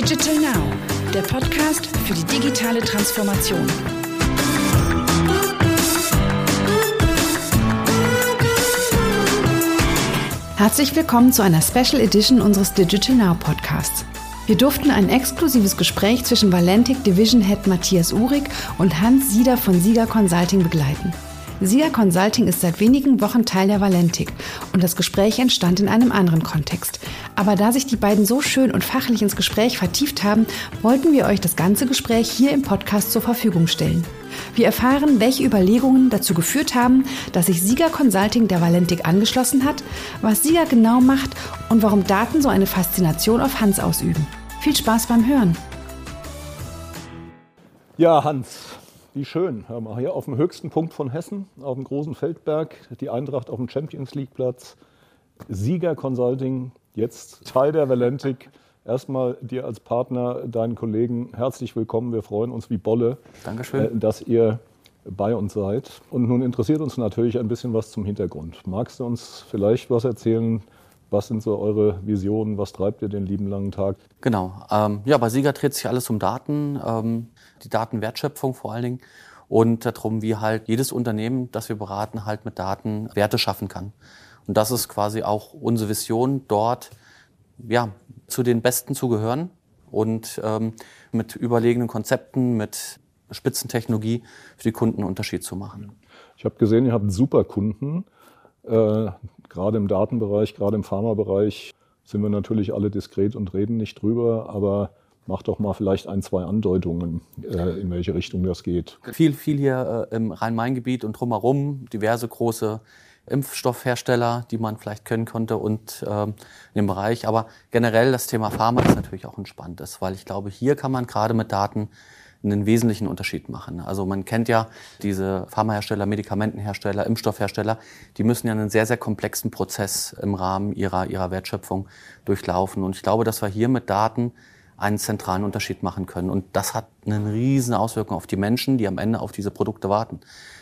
Digital Now, der Podcast für die digitale Transformation. Herzlich willkommen zu einer Special Edition unseres Digital Now Podcasts. Wir durften ein exklusives Gespräch zwischen Valentic Division Head Matthias Uhrig und Hans Sieder von Sieger Consulting begleiten. Sia Consulting ist seit wenigen Wochen Teil der Valentik und das Gespräch entstand in einem anderen Kontext. Aber da sich die beiden so schön und fachlich ins Gespräch vertieft haben, wollten wir euch das ganze Gespräch hier im Podcast zur Verfügung stellen. Wir erfahren, welche Überlegungen dazu geführt haben, dass sich Sieger Consulting der Valentik angeschlossen hat, was Sieger genau macht und warum Daten so eine Faszination auf Hans ausüben. Viel Spaß beim Hören. Ja, Hans, wie schön. Hör mal, hier auf dem höchsten Punkt von Hessen, auf dem großen Feldberg, die Eintracht auf dem Champions League Platz. Sieger Consulting, jetzt Teil der Valentik. Erstmal dir als Partner, deinen Kollegen herzlich willkommen. Wir freuen uns wie Bolle, Dankeschön. Äh, dass ihr bei uns seid. Und nun interessiert uns natürlich ein bisschen was zum Hintergrund. Magst du uns vielleicht was erzählen? Was sind so eure Visionen? Was treibt ihr den lieben langen Tag? Genau. Ähm, ja, bei Sieger dreht sich alles um Daten. Ähm, die Datenwertschöpfung vor allen Dingen und darum, wie halt jedes Unternehmen, das wir beraten, halt mit Daten Werte schaffen kann. Und das ist quasi auch unsere Vision, dort ja, zu den Besten zu gehören und ähm, mit überlegenen Konzepten, mit Spitzentechnologie für die Kunden einen Unterschied zu machen. Ich habe gesehen, ihr habt super Kunden, äh, gerade im Datenbereich, gerade im Pharmabereich sind wir natürlich alle diskret und reden nicht drüber, aber Mach doch mal vielleicht ein, zwei Andeutungen, äh, in welche Richtung das geht. Viel, viel hier äh, im Rhein-Main-Gebiet und drumherum, diverse große Impfstoffhersteller, die man vielleicht können konnte und ähm, in dem Bereich. Aber generell das Thema Pharma ist natürlich auch ein spannendes, weil ich glaube, hier kann man gerade mit Daten einen wesentlichen Unterschied machen. Also man kennt ja diese Pharmahersteller, Medikamentenhersteller, Impfstoffhersteller, die müssen ja einen sehr, sehr komplexen Prozess im Rahmen ihrer, ihrer Wertschöpfung durchlaufen. Und ich glaube, dass wir hier mit Daten einen zentralen Unterschied machen können. Und das hat eine riesen Auswirkung auf die Menschen, die am Ende auf diese Produkte warten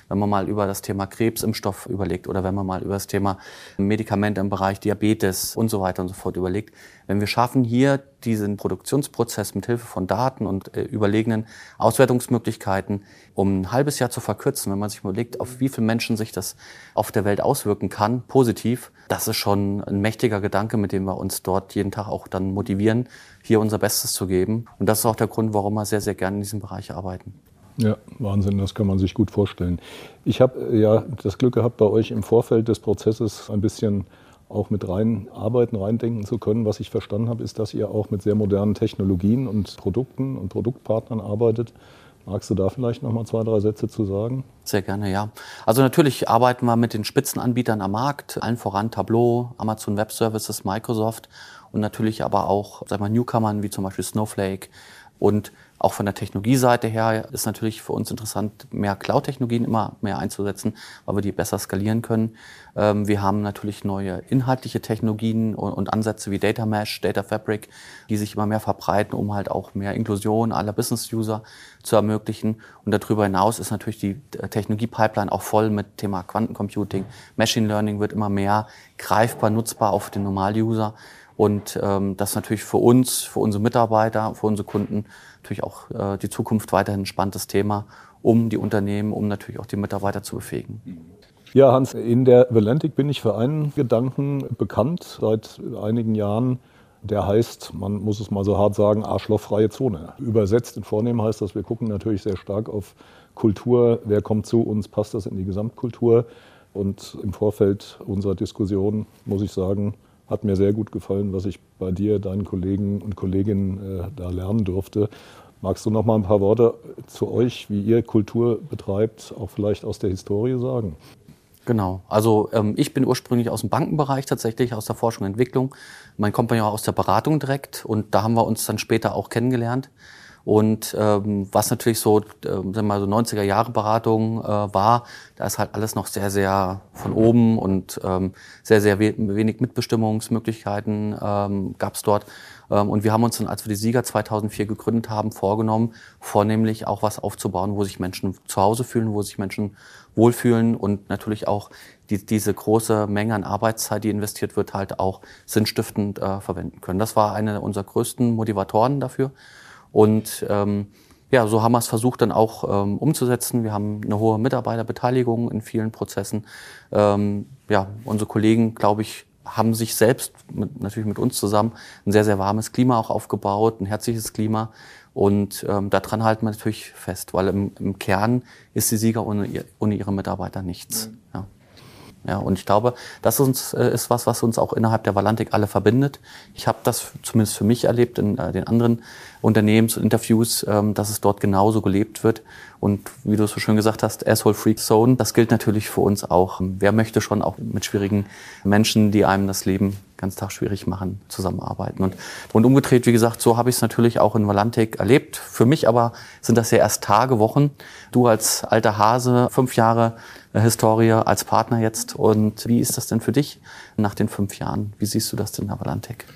wenn man mal über das Thema Krebsimpfstoff überlegt oder wenn man mal über das Thema Medikamente im Bereich Diabetes und so weiter und so fort überlegt. Wenn wir schaffen, hier diesen Produktionsprozess mit Hilfe von Daten und äh, überlegenen Auswertungsmöglichkeiten um ein halbes Jahr zu verkürzen, wenn man sich überlegt, auf wie viele Menschen sich das auf der Welt auswirken kann, positiv, das ist schon ein mächtiger Gedanke, mit dem wir uns dort jeden Tag auch dann motivieren, hier unser Bestes zu geben. Und das ist auch der Grund, warum wir sehr, sehr gerne in diesem Bereich arbeiten. Ja, Wahnsinn, das kann man sich gut vorstellen. Ich habe äh, ja das Glück gehabt, bei euch im Vorfeld des Prozesses ein bisschen auch mit rein arbeiten, reindenken zu können. Was ich verstanden habe, ist, dass ihr auch mit sehr modernen Technologien und Produkten und Produktpartnern arbeitet. Magst du da vielleicht noch mal zwei, drei Sätze zu sagen? Sehr gerne, ja. Also natürlich arbeiten wir mit den Spitzenanbietern am Markt, allen voran Tableau, Amazon Web Services, Microsoft und natürlich aber auch, sag mal, Newcomern wie zum Beispiel Snowflake und auch von der Technologieseite her ist natürlich für uns interessant, mehr Cloud-Technologien immer mehr einzusetzen, weil wir die besser skalieren können. Ähm, wir haben natürlich neue inhaltliche Technologien und Ansätze wie Data Mesh, Data Fabric, die sich immer mehr verbreiten, um halt auch mehr Inklusion aller Business-User zu ermöglichen. Und darüber hinaus ist natürlich die äh, Technologie-Pipeline auch voll mit Thema Quantencomputing. Machine Learning wird immer mehr greifbar, nutzbar auf den Normal-User. Und ähm, das ist natürlich für uns, für unsere Mitarbeiter, für unsere Kunden natürlich auch äh, die Zukunft weiterhin ein spannendes Thema, um die Unternehmen, um natürlich auch die Mitarbeiter zu befähigen. Ja, Hans, in der Valentik bin ich für einen Gedanken bekannt seit einigen Jahren. Der heißt, man muss es mal so hart sagen, arschlochfreie Zone. Übersetzt in Vornehmen heißt das, wir gucken natürlich sehr stark auf Kultur. Wer kommt zu uns? Passt das in die Gesamtkultur? Und im Vorfeld unserer Diskussion muss ich sagen, hat mir sehr gut gefallen, was ich bei dir, deinen Kollegen und Kolleginnen äh, da lernen durfte. Magst du noch mal ein paar Worte zu euch, wie ihr Kultur betreibt, auch vielleicht aus der Historie sagen? Genau. Also ähm, ich bin ursprünglich aus dem Bankenbereich tatsächlich, aus der Forschung und Entwicklung. Mein Kompagnon aus der Beratung direkt und da haben wir uns dann später auch kennengelernt. Und ähm, was natürlich so, äh, sagen wir mal so 90er Jahre Beratung äh, war, da ist halt alles noch sehr, sehr von oben und ähm, sehr, sehr we wenig Mitbestimmungsmöglichkeiten ähm, gab es dort. Ähm, und wir haben uns dann, als wir die Sieger 2004 gegründet haben, vorgenommen, vornehmlich auch was aufzubauen, wo sich Menschen zu Hause fühlen, wo sich Menschen wohlfühlen und natürlich auch die, diese große Menge an Arbeitszeit, die investiert wird, halt auch sinnstiftend äh, verwenden können. Das war eine unserer größten Motivatoren dafür. Und ähm, ja, so haben wir es versucht dann auch ähm, umzusetzen. Wir haben eine hohe Mitarbeiterbeteiligung in vielen Prozessen. Ähm, ja, unsere Kollegen, glaube ich, haben sich selbst, mit, natürlich mit uns zusammen, ein sehr, sehr warmes Klima auch aufgebaut, ein herzliches Klima. Und ähm, daran halten wir natürlich fest, weil im, im Kern ist die Sieger ohne, ohne ihre Mitarbeiter nichts. Mhm. Ja. Ja, und ich glaube, das ist, uns, äh, ist was, was uns auch innerhalb der Valantik alle verbindet. Ich habe das zumindest für mich erlebt in äh, den anderen Unternehmensinterviews, ähm, dass es dort genauso gelebt wird. Und wie du so schön gesagt hast, Asshole Freak Zone, das gilt natürlich für uns auch. Wer möchte schon auch mit schwierigen Menschen, die einem das Leben ganz Tag schwierig machen, zusammenarbeiten. Und, und umgedreht, wie gesagt, so habe ich es natürlich auch in Valantik erlebt. Für mich aber sind das ja erst Tage, Wochen. Du als alter Hase, fünf Jahre äh, Historie als Partner jetzt. Und wie ist das denn für dich nach den fünf Jahren? Wie siehst du das denn in Valantik?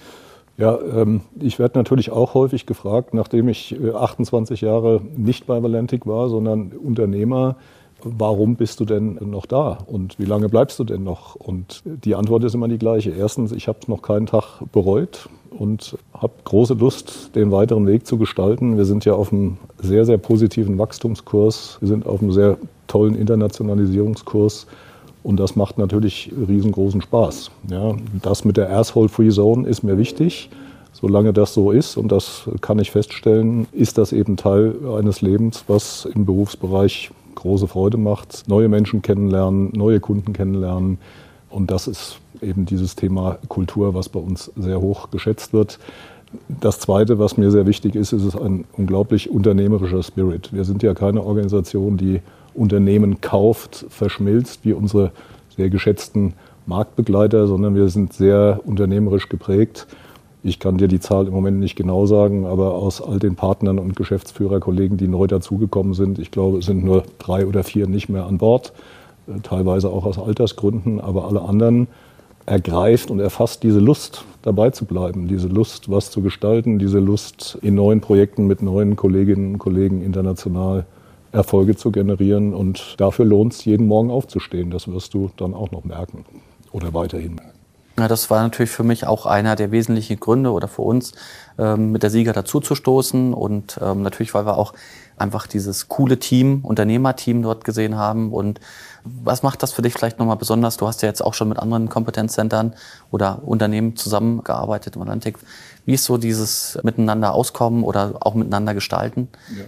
Ja, ähm, ich werde natürlich auch häufig gefragt, nachdem ich 28 äh, Jahre nicht bei Valentic war, sondern Unternehmer, warum bist du denn noch da und wie lange bleibst du denn noch? Und die Antwort ist immer die gleiche. Erstens, ich habe noch keinen Tag bereut und habe große Lust, den weiteren Weg zu gestalten. Wir sind ja auf einem sehr, sehr positiven Wachstumskurs. Wir sind auf einem sehr tollen Internationalisierungskurs. Und das macht natürlich riesengroßen Spaß. Ja, das mit der Asshole-Free Zone ist mir wichtig. Solange das so ist, und das kann ich feststellen, ist das eben Teil eines Lebens, was im Berufsbereich große Freude macht. Neue Menschen kennenlernen, neue Kunden kennenlernen. Und das ist eben dieses Thema Kultur, was bei uns sehr hoch geschätzt wird. Das Zweite, was mir sehr wichtig ist, ist ein unglaublich unternehmerischer Spirit. Wir sind ja keine Organisation, die Unternehmen kauft, verschmilzt, wie unsere sehr geschätzten Marktbegleiter, sondern wir sind sehr unternehmerisch geprägt. Ich kann dir die Zahl im Moment nicht genau sagen, aber aus all den Partnern und Geschäftsführerkollegen, die neu dazugekommen sind, ich glaube, es sind nur drei oder vier nicht mehr an Bord, äh, teilweise auch aus Altersgründen, aber alle anderen ergreift und erfasst diese Lust, dabei zu bleiben, diese Lust, was zu gestalten, diese Lust, in neuen Projekten mit neuen Kolleginnen und Kollegen international Erfolge zu generieren. Und dafür lohnt es, jeden Morgen aufzustehen. Das wirst du dann auch noch merken oder weiterhin merken. Ja, das war natürlich für mich auch einer der wesentlichen Gründe oder für uns, ähm, mit der Sieger dazuzustoßen. Und ähm, natürlich, weil wir auch einfach dieses coole Team, Unternehmerteam dort gesehen haben. Und was macht das für dich vielleicht nochmal besonders? Du hast ja jetzt auch schon mit anderen Kompetenzzentren oder Unternehmen zusammengearbeitet im Atlantik. Wie ist so dieses Miteinander auskommen oder auch miteinander gestalten? Ja.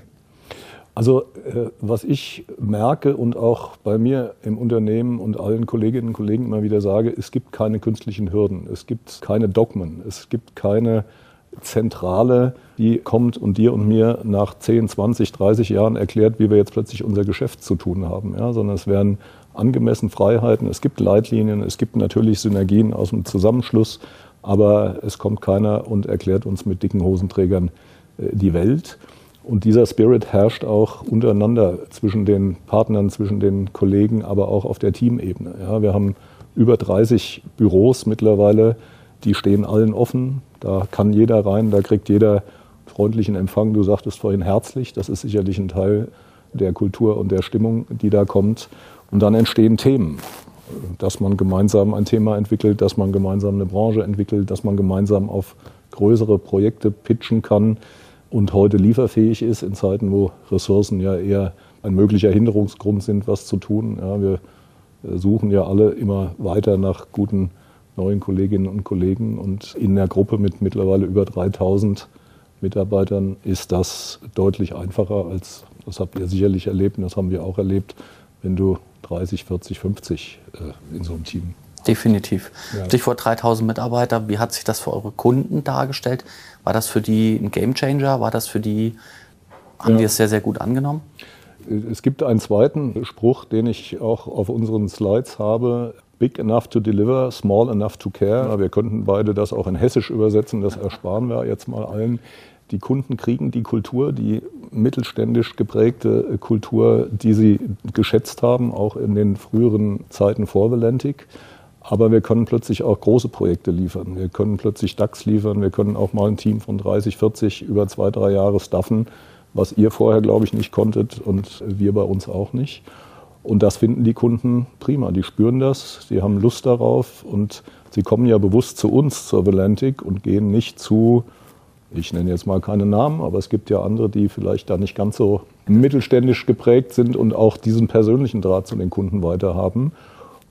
Also äh, was ich merke und auch bei mir im Unternehmen und allen Kolleginnen und Kollegen immer wieder sage, es gibt keine künstlichen Hürden, es gibt keine Dogmen, es gibt keine Zentrale, die kommt und dir und mir nach 10, 20, 30 Jahren erklärt, wie wir jetzt plötzlich unser Geschäft zu tun haben, ja, sondern es werden angemessen Freiheiten, es gibt Leitlinien, es gibt natürlich Synergien aus dem Zusammenschluss, aber es kommt keiner und erklärt uns mit dicken Hosenträgern äh, die Welt. Und dieser Spirit herrscht auch untereinander zwischen den Partnern, zwischen den Kollegen, aber auch auf der Teamebene. Ja, wir haben über 30 Büros mittlerweile, die stehen allen offen. Da kann jeder rein, da kriegt jeder freundlichen Empfang. Du sagtest vorhin herzlich, das ist sicherlich ein Teil der Kultur und der Stimmung, die da kommt. Und dann entstehen Themen, dass man gemeinsam ein Thema entwickelt, dass man gemeinsam eine Branche entwickelt, dass man gemeinsam auf größere Projekte pitchen kann und heute lieferfähig ist in Zeiten, wo Ressourcen ja eher ein möglicher Hinderungsgrund sind, was zu tun. Ja, wir äh, suchen ja alle immer weiter nach guten neuen Kolleginnen und Kollegen und in der Gruppe mit mittlerweile über 3000 Mitarbeitern ist das deutlich einfacher als, das habt ihr sicherlich erlebt und das haben wir auch erlebt, wenn du 30, 40, 50 äh, in so einem Team Definitiv. Ja. Stichwort 3000 Mitarbeiter. Wie hat sich das für eure Kunden dargestellt? War das für die ein Gamechanger? War das für die, haben ja. die es sehr, sehr gut angenommen? Es gibt einen zweiten Spruch, den ich auch auf unseren Slides habe. Big enough to deliver, small enough to care. Wir könnten beide das auch in Hessisch übersetzen, das ersparen wir jetzt mal allen. Die Kunden kriegen die Kultur, die mittelständisch geprägte Kultur, die sie geschätzt haben, auch in den früheren Zeiten vor Valentic. Aber wir können plötzlich auch große Projekte liefern. Wir können plötzlich DAX liefern. Wir können auch mal ein Team von 30, 40 über zwei, drei Jahre staffen, was ihr vorher, glaube ich, nicht konntet und wir bei uns auch nicht. Und das finden die Kunden prima. Die spüren das, sie haben Lust darauf und sie kommen ja bewusst zu uns, zur Valentic und gehen nicht zu, ich nenne jetzt mal keine Namen, aber es gibt ja andere, die vielleicht da nicht ganz so mittelständisch geprägt sind und auch diesen persönlichen Draht zu den Kunden weiterhaben.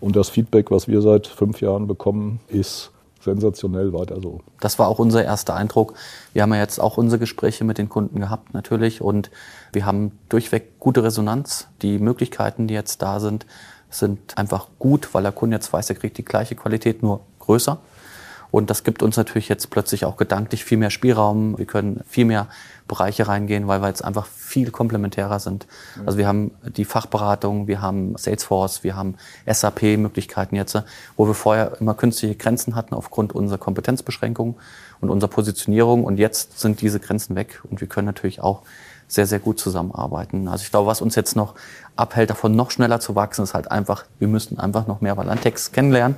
Und das Feedback, was wir seit fünf Jahren bekommen, ist sensationell weiter so. Das war auch unser erster Eindruck. Wir haben ja jetzt auch unsere Gespräche mit den Kunden gehabt, natürlich. Und wir haben durchweg gute Resonanz. Die Möglichkeiten, die jetzt da sind, sind einfach gut, weil der Kunde jetzt weiß, er kriegt die gleiche Qualität, nur größer. Und das gibt uns natürlich jetzt plötzlich auch gedanklich viel mehr Spielraum. Wir können viel mehr Bereiche reingehen, weil wir jetzt einfach viel komplementärer sind. Also wir haben die Fachberatung, wir haben Salesforce, wir haben SAP-Möglichkeiten jetzt, wo wir vorher immer künstliche Grenzen hatten aufgrund unserer Kompetenzbeschränkung und unserer Positionierung. Und jetzt sind diese Grenzen weg und wir können natürlich auch sehr, sehr gut zusammenarbeiten. Also ich glaube, was uns jetzt noch abhält, davon noch schneller zu wachsen, ist halt einfach, wir müssen einfach noch mehr Valantex kennenlernen.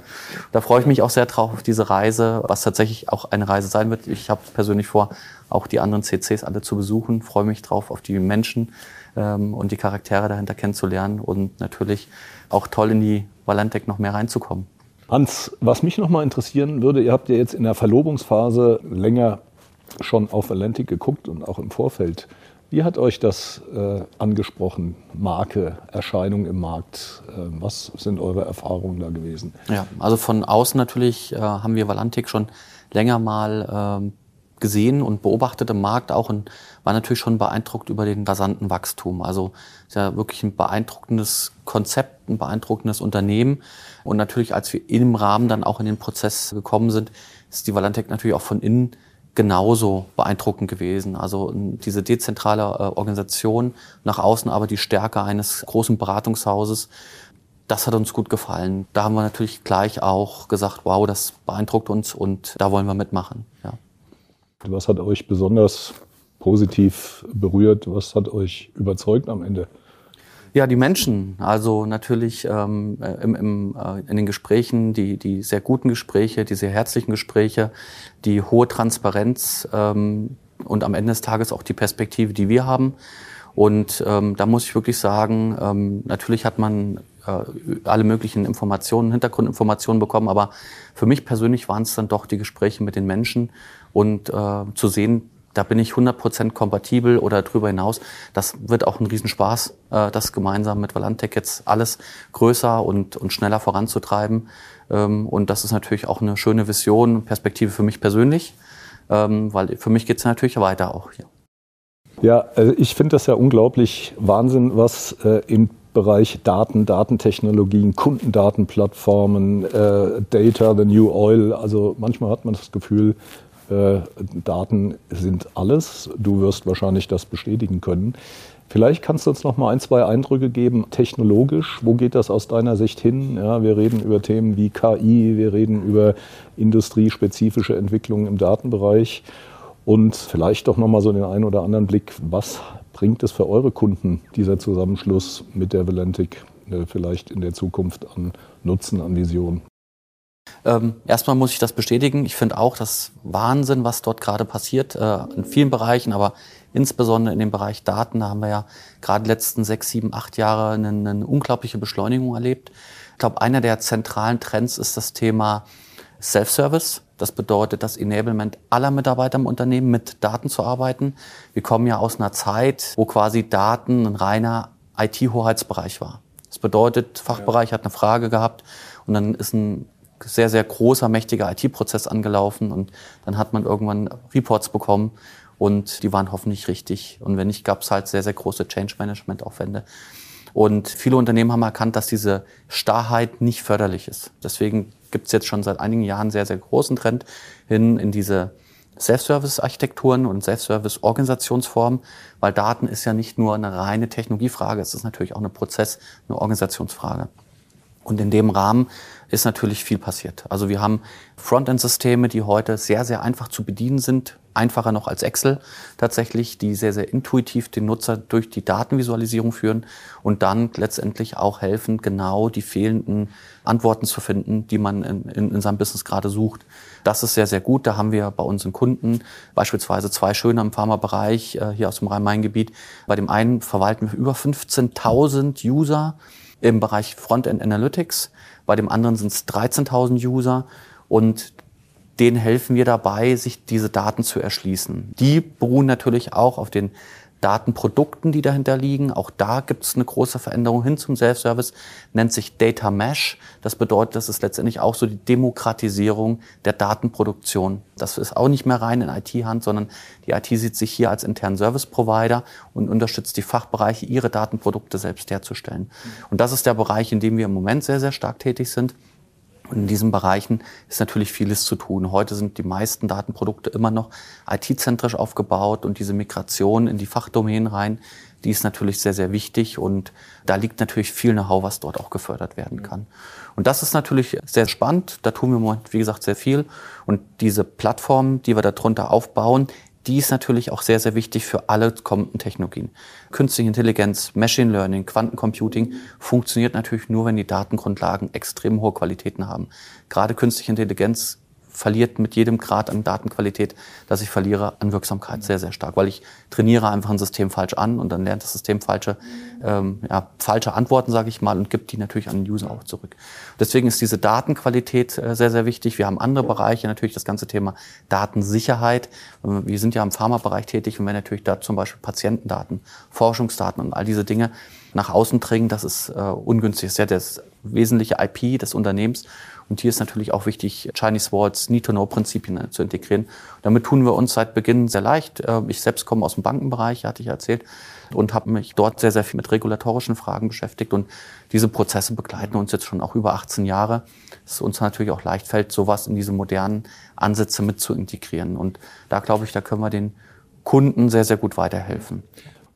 Da freue ich mich auch sehr drauf auf diese Reise, was tatsächlich auch eine Reise sein wird. Ich habe persönlich vor, auch die anderen CCs alle zu besuchen, freue mich drauf auf die Menschen ähm, und die Charaktere dahinter kennenzulernen und natürlich auch toll in die Valantec noch mehr reinzukommen. Hans, was mich noch mal interessieren würde, ihr habt ja jetzt in der Verlobungsphase länger schon auf Valentic geguckt und auch im Vorfeld. Wie hat euch das äh, angesprochen, Marke, Erscheinung im Markt? Äh, was sind eure Erfahrungen da gewesen? Ja, also von außen natürlich äh, haben wir Valantik schon länger mal ähm, gesehen und beobachtet im Markt auch und war natürlich schon beeindruckt über den rasanten Wachstum. Also ist ja wirklich ein beeindruckendes Konzept, ein beeindruckendes Unternehmen. Und natürlich, als wir im Rahmen dann auch in den Prozess gekommen sind, ist die Valantek natürlich auch von innen genauso beeindruckend gewesen. Also diese dezentrale äh, Organisation, nach außen aber die Stärke eines großen Beratungshauses, das hat uns gut gefallen. Da haben wir natürlich gleich auch gesagt, wow, das beeindruckt uns und da wollen wir mitmachen. Ja. Was hat euch besonders positiv berührt? Was hat euch überzeugt am Ende? Ja, die Menschen. Also natürlich ähm, im, im, äh, in den Gesprächen, die, die sehr guten Gespräche, die sehr herzlichen Gespräche, die hohe Transparenz ähm, und am Ende des Tages auch die Perspektive, die wir haben. Und ähm, da muss ich wirklich sagen, ähm, natürlich hat man äh, alle möglichen Informationen, Hintergrundinformationen bekommen, aber für mich persönlich waren es dann doch die Gespräche mit den Menschen und äh, zu sehen, da bin ich 100% kompatibel oder darüber hinaus. Das wird auch ein Riesenspaß, äh, das gemeinsam mit Valantec jetzt alles größer und, und schneller voranzutreiben. Ähm, und das ist natürlich auch eine schöne Vision, Perspektive für mich persönlich, ähm, weil für mich geht es natürlich weiter auch hier. Ja, also ich finde das ja unglaublich Wahnsinn, was äh, im Bereich Daten, Datentechnologien, Kundendatenplattformen, äh, Data, the new oil. Also manchmal hat man das Gefühl, äh, Daten sind alles. Du wirst wahrscheinlich das bestätigen können. Vielleicht kannst du uns noch mal ein, zwei Eindrücke geben, technologisch. Wo geht das aus deiner Sicht hin? Ja, wir reden über Themen wie KI, wir reden über industriespezifische Entwicklungen im Datenbereich. Und vielleicht doch noch mal so den einen oder anderen Blick, was bringt es für eure Kunden, dieser Zusammenschluss mit der Valentic, äh, vielleicht in der Zukunft an Nutzen, an Vision? Ähm, erstmal muss ich das bestätigen. Ich finde auch das Wahnsinn, was dort gerade passiert, äh, in vielen Bereichen, aber insbesondere in dem Bereich Daten. Da haben wir ja gerade die letzten sechs, sieben, acht Jahre eine, eine unglaubliche Beschleunigung erlebt. Ich glaube, einer der zentralen Trends ist das Thema Self-Service. Das bedeutet das Enablement aller Mitarbeiter im Unternehmen, mit Daten zu arbeiten. Wir kommen ja aus einer Zeit, wo quasi Daten ein reiner IT-Hoheitsbereich war. Das bedeutet, Fachbereich hat eine Frage gehabt und dann ist ein sehr, sehr großer, mächtiger IT-Prozess angelaufen und dann hat man irgendwann Reports bekommen und die waren hoffentlich richtig. Und wenn nicht, gab es halt sehr, sehr große Change-Management-Aufwände. Und viele Unternehmen haben erkannt, dass diese Starrheit nicht förderlich ist. Deswegen gibt es jetzt schon seit einigen Jahren sehr, sehr großen Trend hin in diese Self-Service-Architekturen und Self-Service-Organisationsformen, weil Daten ist ja nicht nur eine reine Technologiefrage, es ist natürlich auch eine Prozess-, eine Organisationsfrage. Und in dem Rahmen ist natürlich viel passiert. Also wir haben Frontend-Systeme, die heute sehr, sehr einfach zu bedienen sind, einfacher noch als Excel tatsächlich, die sehr, sehr intuitiv den Nutzer durch die Datenvisualisierung führen und dann letztendlich auch helfen, genau die fehlenden Antworten zu finden, die man in, in, in seinem Business gerade sucht. Das ist sehr, sehr gut. Da haben wir bei unseren Kunden beispielsweise zwei schöne im Pharmabereich äh, hier aus dem Rhein-Main-Gebiet. Bei dem einen verwalten wir über 15.000 User im Bereich Frontend Analytics. Bei dem anderen sind es 13.000 User und denen helfen wir dabei, sich diese Daten zu erschließen. Die beruhen natürlich auch auf den Datenprodukten, die dahinter liegen. Auch da gibt es eine große Veränderung hin zum Self-Service, nennt sich Data Mesh. Das bedeutet, das ist letztendlich auch so die Demokratisierung der Datenproduktion. Das ist auch nicht mehr rein in IT-Hand, sondern die IT sieht sich hier als internen Service-Provider und unterstützt die Fachbereiche, ihre Datenprodukte selbst herzustellen. Und das ist der Bereich, in dem wir im Moment sehr, sehr stark tätig sind. Und in diesen Bereichen ist natürlich vieles zu tun. Heute sind die meisten Datenprodukte immer noch IT-zentrisch aufgebaut und diese Migration in die Fachdomänen rein, die ist natürlich sehr, sehr wichtig und da liegt natürlich viel Know-how, was dort auch gefördert werden kann. Und das ist natürlich sehr spannend. Da tun wir im Moment, wie gesagt, sehr viel. Und diese Plattform, die wir darunter aufbauen, die ist natürlich auch sehr, sehr wichtig für alle kommenden Technologien. Künstliche Intelligenz, Machine Learning, Quantencomputing funktioniert natürlich nur, wenn die Datengrundlagen extrem hohe Qualitäten haben. Gerade künstliche Intelligenz verliert mit jedem Grad an Datenqualität, dass ich verliere, an Wirksamkeit sehr, sehr stark, weil ich trainiere einfach ein System falsch an und dann lernt das System falsche, ähm, ja, falsche Antworten, sage ich mal, und gibt die natürlich an den User auch zurück. Deswegen ist diese Datenqualität äh, sehr, sehr wichtig. Wir haben andere Bereiche, natürlich das ganze Thema Datensicherheit. Wir sind ja im Pharmabereich tätig und wenn natürlich da zum Beispiel Patientendaten, Forschungsdaten und all diese Dinge nach außen dringen, das ist äh, ungünstig. Das ist ja das wesentliche IP des Unternehmens. Und hier ist natürlich auch wichtig, Chinese Walls, Need-to-Know-Prinzipien zu integrieren. Damit tun wir uns seit Beginn sehr leicht. Äh, ich selbst komme aus dem Bankenbereich, hatte ich erzählt, und habe mich dort sehr, sehr viel mit regulatorischen Fragen beschäftigt. Und diese Prozesse begleiten uns jetzt schon auch über 18 Jahre. Es uns natürlich auch leicht fällt, sowas in diese modernen Ansätze mit zu integrieren. Und da glaube ich, da können wir den Kunden sehr, sehr gut weiterhelfen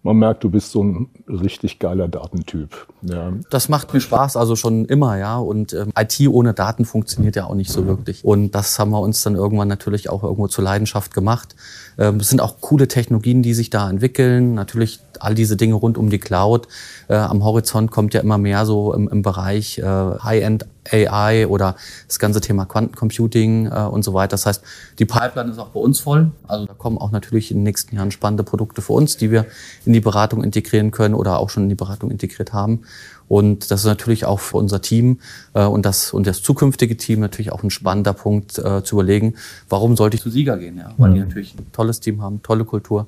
man merkt, du bist so ein richtig geiler Datentyp. Ja. Das macht mir Spaß, also schon immer, ja. Und ähm, IT ohne Daten funktioniert ja auch nicht so wirklich. Und das haben wir uns dann irgendwann natürlich auch irgendwo zur Leidenschaft gemacht. Ähm, es sind auch coole Technologien, die sich da entwickeln. Natürlich all diese Dinge rund um die Cloud. Äh, am Horizont kommt ja immer mehr so im, im Bereich äh, High-End AI oder das ganze Thema Quantencomputing äh, und so weiter. Das heißt, die Pipeline ist auch bei uns voll. Also da kommen auch natürlich in den nächsten Jahren spannende Produkte für uns, die wir in die Beratung integrieren können oder auch schon in die Beratung integriert haben. Und das ist natürlich auch für unser Team äh, und, das, und das zukünftige Team natürlich auch ein spannender Punkt äh, zu überlegen, warum sollte ich zu Sieger gehen? Ja? Weil die natürlich ein tolles Team haben, tolle Kultur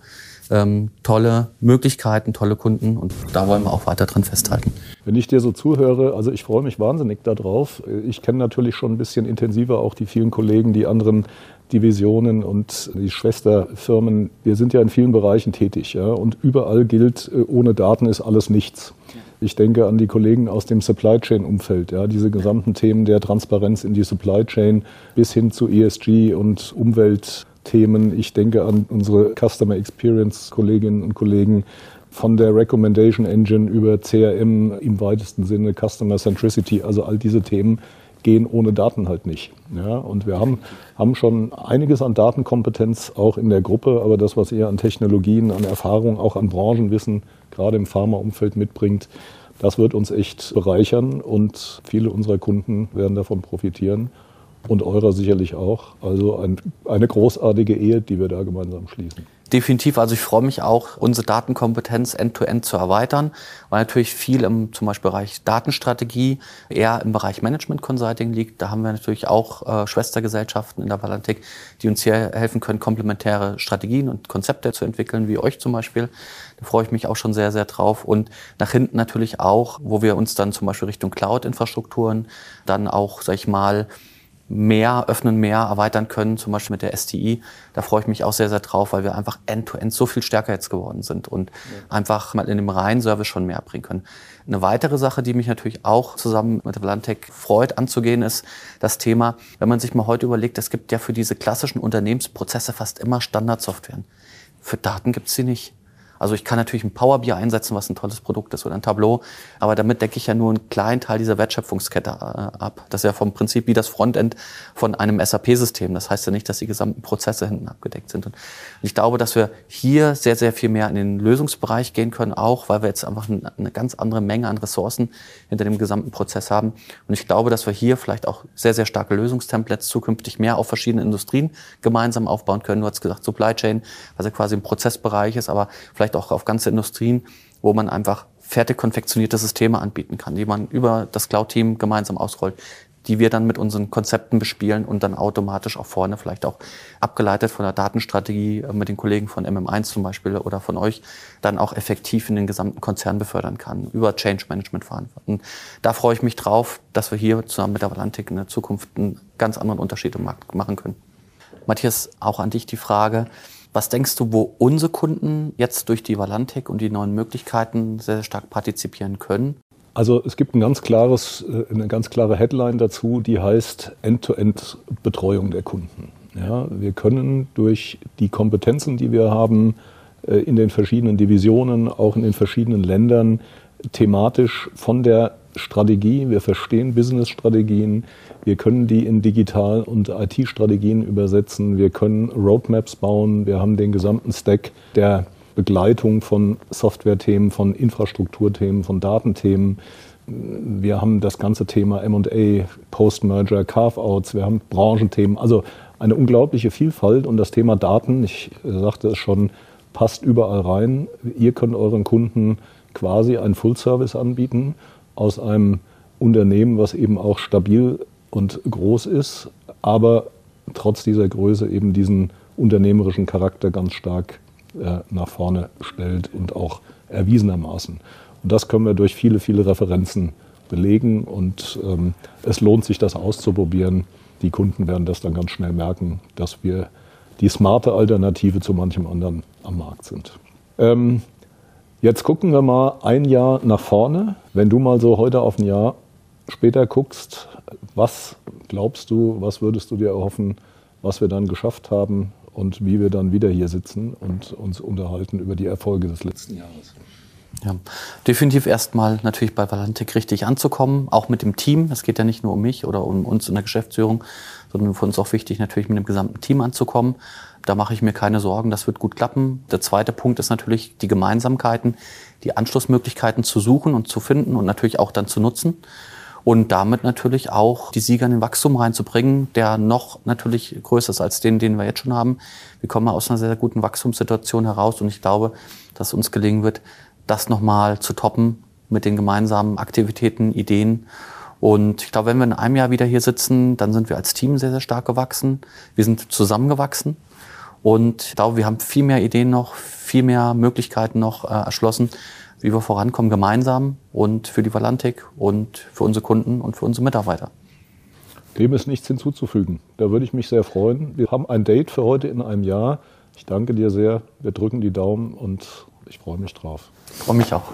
ähm, tolle Möglichkeiten, tolle Kunden und da wollen wir auch weiter dran festhalten. Wenn ich dir so zuhöre, also ich freue mich wahnsinnig darauf. Ich kenne natürlich schon ein bisschen intensiver auch die vielen Kollegen, die anderen Divisionen und die Schwesterfirmen. Wir sind ja in vielen Bereichen tätig ja, und überall gilt, äh, ohne Daten ist alles nichts. Ich denke an die Kollegen aus dem Supply Chain Umfeld, ja, diese gesamten Themen der Transparenz in die Supply Chain bis hin zu ESG und Umwelt Themen. Ich denke an unsere Customer Experience Kolleginnen und Kollegen von der Recommendation Engine über CRM im weitesten Sinne, Customer Centricity, also all diese Themen gehen ohne Daten halt nicht. Ja, und wir haben, haben schon einiges an Datenkompetenz auch in der Gruppe, aber das, was ihr an Technologien, an Erfahrung, auch an Branchenwissen, gerade im Pharmaumfeld mitbringt, das wird uns echt bereichern und viele unserer Kunden werden davon profitieren und eurer sicherlich auch. Also ein, eine großartige Ehe, die wir da gemeinsam schließen. Definitiv, also ich freue mich auch, unsere Datenkompetenz end-to-end zu erweitern, weil natürlich viel im zum Beispiel Bereich Datenstrategie eher im Bereich Management Consulting liegt. Da haben wir natürlich auch äh, Schwestergesellschaften in der Valantik, die uns hier helfen können, komplementäre Strategien und Konzepte zu entwickeln, wie euch zum Beispiel. Da freue ich mich auch schon sehr, sehr drauf. Und nach hinten natürlich auch, wo wir uns dann zum Beispiel Richtung Cloud-Infrastrukturen dann auch, sag ich mal, mehr öffnen, mehr erweitern können, zum Beispiel mit der STI. Da freue ich mich auch sehr, sehr drauf, weil wir einfach end-to-end -end so viel stärker jetzt geworden sind und ja. einfach mal in dem reinen Service schon mehr bringen können. Eine weitere Sache, die mich natürlich auch zusammen mit Valantec freut anzugehen, ist das Thema, wenn man sich mal heute überlegt, es gibt ja für diese klassischen Unternehmensprozesse fast immer Standardsoftware. Für Daten gibt es sie nicht. Also ich kann natürlich ein Power BI einsetzen, was ein tolles Produkt ist oder ein Tableau, aber damit decke ich ja nur einen kleinen Teil dieser Wertschöpfungskette äh, ab. Das ist ja vom Prinzip wie das Frontend von einem SAP-System. Das heißt ja nicht, dass die gesamten Prozesse hinten abgedeckt sind. Und ich glaube, dass wir hier sehr, sehr viel mehr in den Lösungsbereich gehen können, auch weil wir jetzt einfach eine ganz andere Menge an Ressourcen hinter dem gesamten Prozess haben. Und ich glaube, dass wir hier vielleicht auch sehr, sehr starke Lösungstemplates zukünftig mehr auf verschiedene Industrien gemeinsam aufbauen können. Du hast gesagt, Supply Chain, was ja quasi ein Prozessbereich ist, aber vielleicht auch auf ganze Industrien, wo man einfach fertig konfektionierte Systeme anbieten kann, die man über das Cloud-Team gemeinsam ausrollt, die wir dann mit unseren Konzepten bespielen und dann automatisch auch vorne vielleicht auch abgeleitet von der Datenstrategie äh, mit den Kollegen von MM1 zum Beispiel oder von euch dann auch effektiv in den gesamten Konzern befördern kann, über Change Management verantworten. Da freue ich mich drauf, dass wir hier zusammen mit der Valantik in der Zukunft einen ganz anderen Unterschied im Markt machen können. Matthias, auch an dich die Frage. Was denkst du, wo unsere Kunden jetzt durch die Valantik und die neuen Möglichkeiten sehr, sehr stark partizipieren können? Also es gibt ein ganz klares, äh, eine ganz klare Headline dazu, die heißt End-to-End-Betreuung der Kunden. Ja, wir können durch die Kompetenzen, die wir haben äh, in den verschiedenen Divisionen, auch in den verschiedenen Ländern, thematisch von der Strategie, wir verstehen Business-Strategien, wir können die in Digital- und IT-Strategien übersetzen. Wir können Roadmaps bauen. Wir haben den gesamten Stack der Begleitung von Software-Themen, von Infrastrukturthemen, von Datenthemen. Wir haben das ganze Thema M&A, Post-Merger, Carve-outs. Wir haben Branchenthemen. Also eine unglaubliche Vielfalt. Und das Thema Daten, ich sagte es schon, passt überall rein. Ihr könnt euren Kunden quasi einen Full-Service anbieten aus einem Unternehmen, was eben auch stabil und groß ist, aber trotz dieser Größe eben diesen unternehmerischen Charakter ganz stark äh, nach vorne stellt und auch erwiesenermaßen. Und das können wir durch viele, viele Referenzen belegen und ähm, es lohnt sich, das auszuprobieren. Die Kunden werden das dann ganz schnell merken, dass wir die smarte Alternative zu manchem anderen am Markt sind. Ähm, jetzt gucken wir mal ein Jahr nach vorne. Wenn du mal so heute auf ein Jahr später guckst, was glaubst du, was würdest du dir erhoffen, was wir dann geschafft haben und wie wir dann wieder hier sitzen und uns unterhalten über die Erfolge des letzten Jahres? Ja, definitiv erstmal natürlich bei Valantik richtig anzukommen, auch mit dem Team. Es geht ja nicht nur um mich oder um uns in der Geschäftsführung, sondern für uns auch wichtig, natürlich mit dem gesamten Team anzukommen. Da mache ich mir keine Sorgen, das wird gut klappen. Der zweite Punkt ist natürlich die Gemeinsamkeiten, die Anschlussmöglichkeiten zu suchen und zu finden und natürlich auch dann zu nutzen und damit natürlich auch die Sieger in den Wachstum reinzubringen, der noch natürlich größer ist als den, den wir jetzt schon haben. Wir kommen aus einer sehr, sehr guten Wachstumssituation heraus und ich glaube, dass uns gelingen wird, das nochmal zu toppen mit den gemeinsamen Aktivitäten, Ideen. Und ich glaube, wenn wir in einem Jahr wieder hier sitzen, dann sind wir als Team sehr, sehr stark gewachsen. Wir sind zusammengewachsen. Und ich glaube, wir haben viel mehr Ideen noch, viel mehr Möglichkeiten noch äh, erschlossen, wie wir vorankommen gemeinsam und für die Valantik und für unsere Kunden und für unsere Mitarbeiter. Dem ist nichts hinzuzufügen. Da würde ich mich sehr freuen. Wir haben ein Date für heute in einem Jahr. Ich danke dir sehr. Wir drücken die Daumen und ich freue mich drauf. Ich freue mich auch.